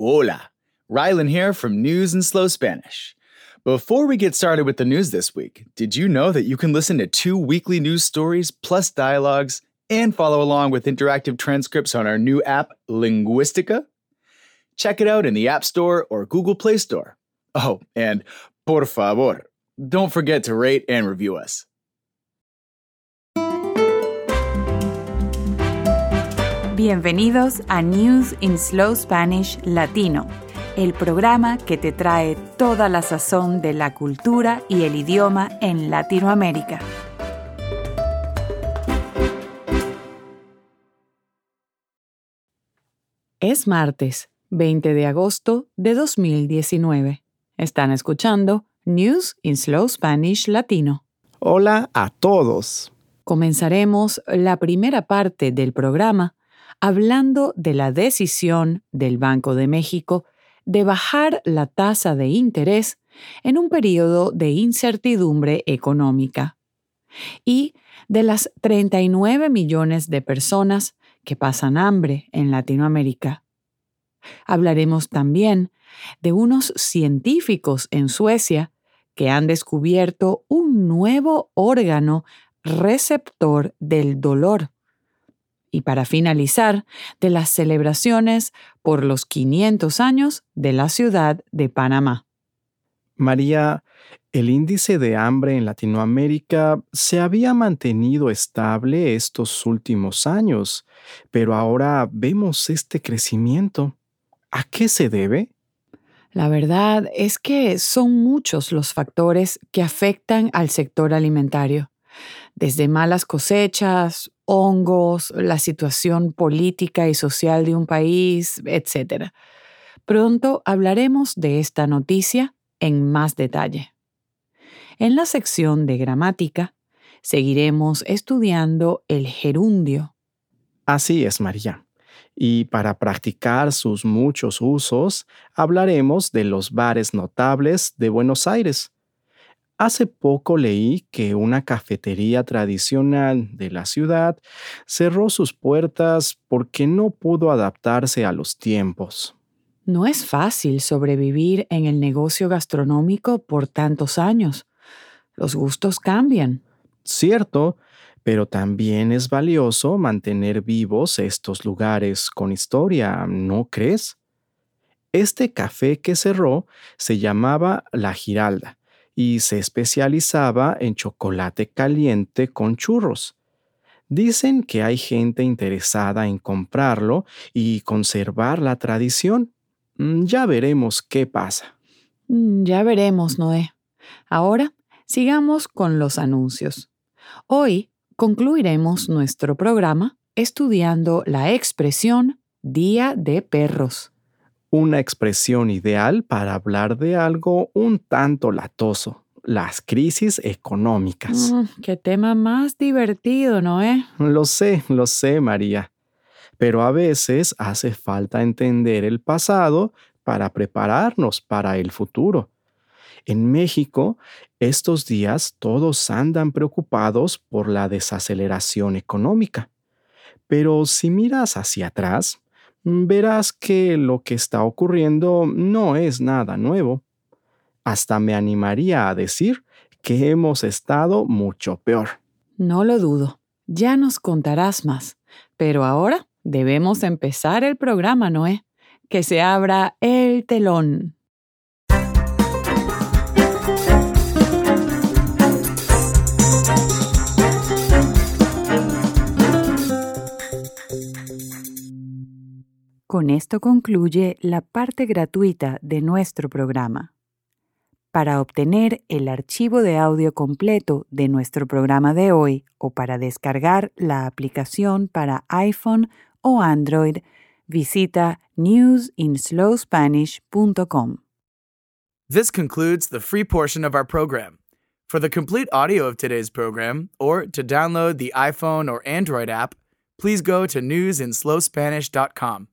Hola, Rylan here from News in Slow Spanish. Before we get started with the news this week, did you know that you can listen to two weekly news stories plus dialogues and follow along with interactive transcripts on our new app, Linguistica? Check it out in the App Store or Google Play Store. Oh, and por favor, don't forget to rate and review us. Bienvenidos a News in Slow Spanish Latino, el programa que te trae toda la sazón de la cultura y el idioma en Latinoamérica. Es martes, 20 de agosto de 2019. Están escuchando News in Slow Spanish Latino. Hola a todos. Comenzaremos la primera parte del programa hablando de la decisión del Banco de México de bajar la tasa de interés en un periodo de incertidumbre económica y de las 39 millones de personas que pasan hambre en Latinoamérica. Hablaremos también de unos científicos en Suecia que han descubierto un nuevo órgano receptor del dolor y para finalizar, de las celebraciones por los 500 años de la ciudad de Panamá. María, el índice de hambre en Latinoamérica se había mantenido estable estos últimos años, pero ahora vemos este crecimiento. ¿A qué se debe? La verdad es que son muchos los factores que afectan al sector alimentario desde malas cosechas, hongos, la situación política y social de un país, etc. Pronto hablaremos de esta noticia en más detalle. En la sección de gramática, seguiremos estudiando el gerundio. Así es, María. Y para practicar sus muchos usos, hablaremos de los bares notables de Buenos Aires Hace poco leí que una cafetería tradicional de la ciudad cerró sus puertas porque no pudo adaptarse a los tiempos. No es fácil sobrevivir en el negocio gastronómico por tantos años. Los gustos cambian. Cierto, pero también es valioso mantener vivos estos lugares con historia, ¿no crees? Este café que cerró se llamaba La Giralda y se especializaba en chocolate caliente con churros. Dicen que hay gente interesada en comprarlo y conservar la tradición. Mm, ya veremos qué pasa. Mm, ya veremos, Noé. Ahora sigamos con los anuncios. Hoy concluiremos nuestro programa estudiando la expresión Día de Perros una expresión ideal para hablar de algo un tanto latoso, las crisis económicas. Mm, qué tema más divertido, ¿no es? Lo sé, lo sé, María. Pero a veces hace falta entender el pasado para prepararnos para el futuro. En México, estos días todos andan preocupados por la desaceleración económica. Pero si miras hacia atrás, verás que lo que está ocurriendo no es nada nuevo. Hasta me animaría a decir que hemos estado mucho peor. No lo dudo. Ya nos contarás más. Pero ahora debemos empezar el programa, Noé. Que se abra el telón. Con esto concluye la parte gratuita de nuestro programa. Para obtener el archivo de audio completo de nuestro programa de hoy o para descargar la aplicación para iPhone o Android, visita newsinslowspanish.com. This concludes the free portion of our program. For the complete audio of today's program, or to download the iPhone or Android app, please go to newsinslowspanish.com.